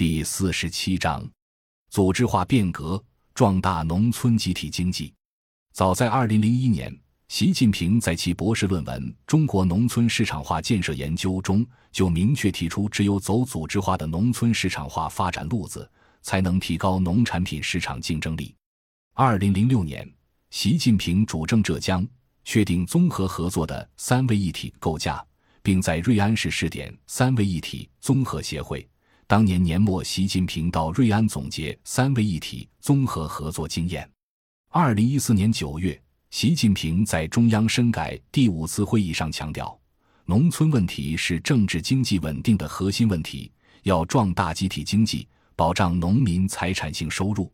第四十七章：组织化变革，壮大农村集体经济。早在二零零一年，习近平在其博士论文《中国农村市场化建设研究》中就明确提出，只有走组织化的农村市场化发展路子，才能提高农产品市场竞争力。二零零六年，习近平主政浙江，确定综合合作的三位一体构架，并在瑞安市试点三位一体综合协会。当年年末，习近平到瑞安总结三位一体综合合作经验。二零一四年九月，习近平在中央深改第五次会议上强调，农村问题是政治经济稳定的核心问题，要壮大集体经济，保障农民财产性收入。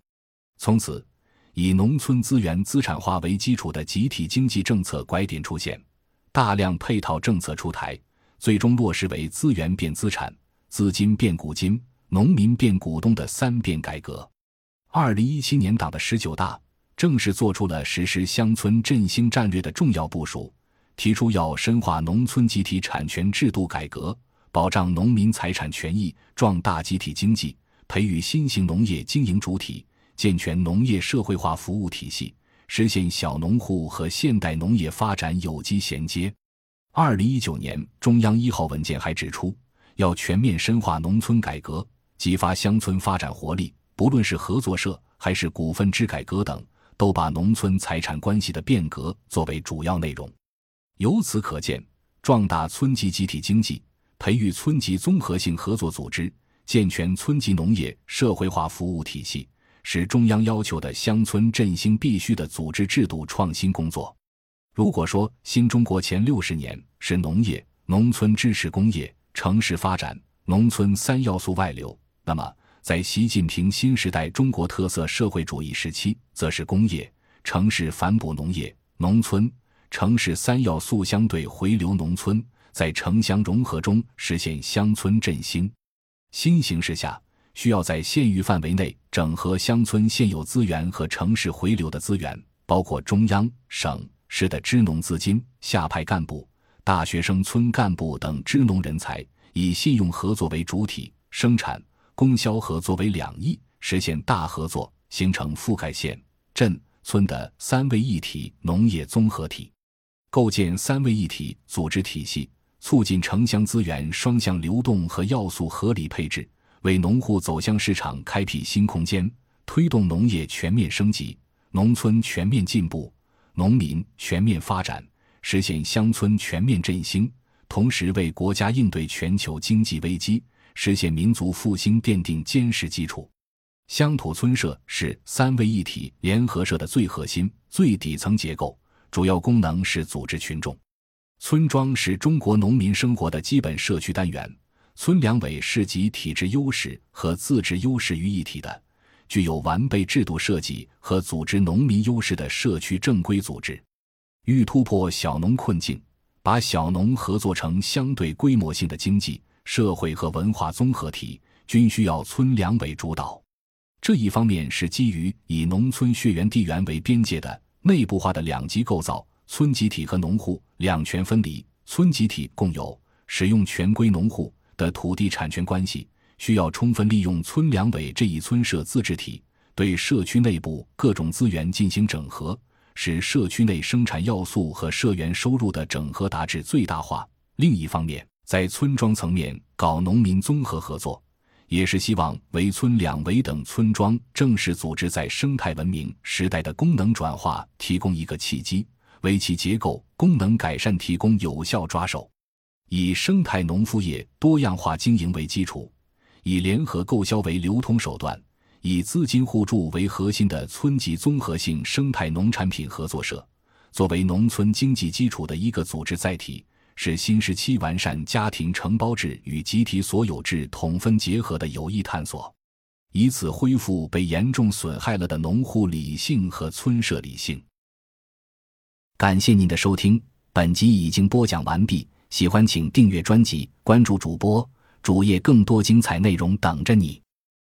从此，以农村资源资产化为基础的集体经济政策拐点出现，大量配套政策出台，最终落实为资源变资产。资金变股金，农民变股东的三变改革。二零一七年党的十九大正式做出了实施乡村振兴战略的重要部署，提出要深化农村集体产权制度改革，保障农民财产权益，壮大集体经济，培育新型农业经营主体，健全农业社会化服务体系，实现小农户和现代农业发展有机衔接。二零一九年中央一号文件还指出。要全面深化农村改革，激发乡村发展活力。不论是合作社还是股份制改革等，都把农村财产关系的变革作为主要内容。由此可见，壮大村级集体经济，培育村级综合性合作组织，健全村级农业社会化服务体系，是中央要求的乡村振兴必须的组织制度创新工作。如果说新中国前六十年是农业、农村支持工业。城市发展、农村三要素外流，那么在习近平新时代中国特色社会主义时期，则是工业、城市反哺农业、农村、城市三要素相对回流农村，在城乡融合中实现乡村振兴。新形势下，需要在县域范围内整合乡村现有资源和城市回流的资源，包括中央、省市的支农资金、下派干部。大学生、村干部等支农人才，以信用合作为主体，生产供销合作为两翼，实现大合作，形成覆盖县、镇、村的三位一体农业综合体，构建三位一体组织体系，促进城乡资源双向流动和要素合理配置，为农户走向市场开辟新空间，推动农业全面升级、农村全面进步、农民全面发展。实现乡村全面振兴，同时为国家应对全球经济危机、实现民族复兴奠定坚实基础。乡土村社是三位一体联合社的最核心、最底层结构，主要功能是组织群众。村庄是中国农民生活的基本社区单元，村两委是集体制优势和自治优势于一体的，具有完备制度设计和组织农民优势的社区正规组织。欲突破小农困境，把小农合作成相对规模性的经济社会和文化综合体，均需要村两委主导。这一方面是基于以农村血缘地缘为边界的内部化的两级构造，村集体和农户两权分离，村集体共有使用权归农户的土地产权关系，需要充分利用村两委这一村社自治体，对社区内部各种资源进行整合。使社区内生产要素和社员收入的整合达至最大化。另一方面，在村庄层面搞农民综合合作，也是希望为村两委等村庄正式组织在生态文明时代的功能转化提供一个契机，为其结构功能改善提供有效抓手。以生态农副业多样化经营为基础，以联合购销为流通手段。以资金互助为核心的村级综合性生态农产品合作社，作为农村经济基础的一个组织载体，是新时期完善家庭承包制与集体所有制统分结合的有益探索，以此恢复被严重损害了的农户理性和村社理性。感谢您的收听，本集已经播讲完毕。喜欢请订阅专辑，关注主播主页，更多精彩内容等着你。